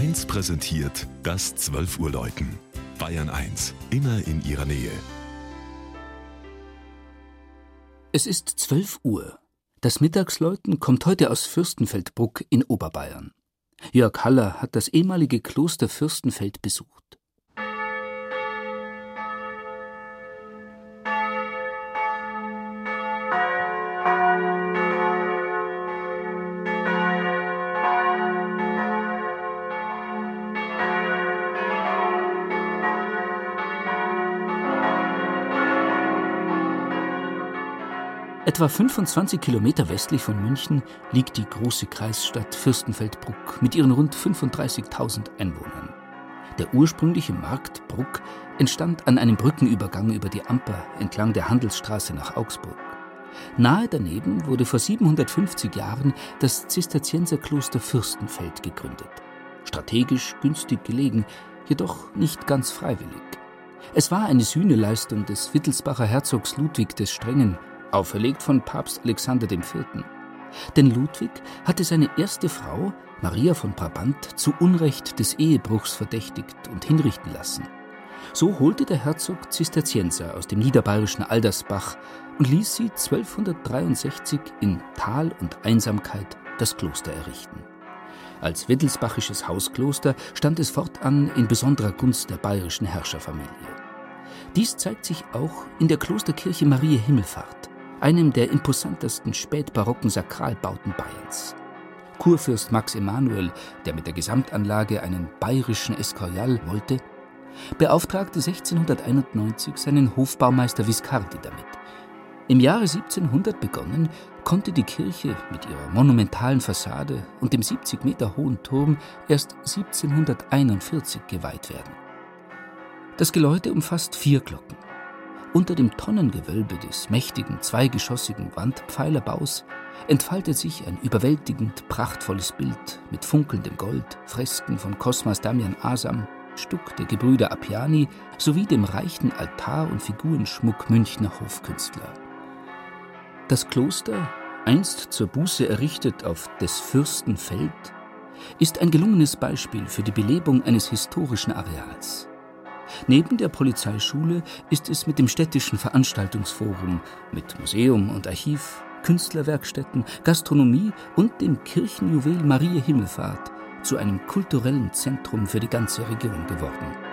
1 präsentiert das 12 Uhr Läuten. Bayern 1, immer in ihrer Nähe. Es ist 12 Uhr. Das Mittagsläuten kommt heute aus Fürstenfeldbruck in Oberbayern. Jörg Haller hat das ehemalige Kloster Fürstenfeld besucht. Etwa 25 Kilometer westlich von München liegt die große Kreisstadt Fürstenfeldbruck mit ihren rund 35.000 Einwohnern. Der ursprüngliche Markt Bruck entstand an einem Brückenübergang über die Amper entlang der Handelsstraße nach Augsburg. Nahe daneben wurde vor 750 Jahren das Zisterzienserkloster Fürstenfeld gegründet. Strategisch günstig gelegen, jedoch nicht ganz freiwillig. Es war eine Sühneleistung des Wittelsbacher Herzogs Ludwig des Strengen, auferlegt von Papst Alexander IV. Denn Ludwig hatte seine erste Frau, Maria von Brabant, zu Unrecht des Ehebruchs verdächtigt und hinrichten lassen. So holte der Herzog Zisterzienser aus dem niederbayerischen Aldersbach und ließ sie 1263 in Tal und Einsamkeit das Kloster errichten. Als wittelsbachisches Hauskloster stand es fortan in besonderer Gunst der bayerischen Herrscherfamilie. Dies zeigt sich auch in der Klosterkirche Marie Himmelfahrt, einem der imposantesten spätbarocken Sakralbauten Bayerns. Kurfürst Max Emanuel, der mit der Gesamtanlage einen bayerischen Escorial wollte, beauftragte 1691 seinen Hofbaumeister Viscardi damit. Im Jahre 1700 begonnen, konnte die Kirche mit ihrer monumentalen Fassade und dem 70 Meter hohen Turm erst 1741 geweiht werden. Das Geläute umfasst vier Glocken. Unter dem Tonnengewölbe des mächtigen zweigeschossigen Wandpfeilerbaus entfaltet sich ein überwältigend prachtvolles Bild mit funkelndem Gold, Fresken von Cosmas Damian Asam, Stuck der Gebrüder Appiani sowie dem reichen Altar- und Figurenschmuck Münchner Hofkünstler. Das Kloster, einst zur Buße errichtet auf des Fürsten Feld, ist ein gelungenes Beispiel für die Belebung eines historischen Areals. Neben der Polizeischule ist es mit dem städtischen Veranstaltungsforum, mit Museum und Archiv, Künstlerwerkstätten, Gastronomie und dem Kirchenjuwel Marie Himmelfahrt zu einem kulturellen Zentrum für die ganze Region geworden.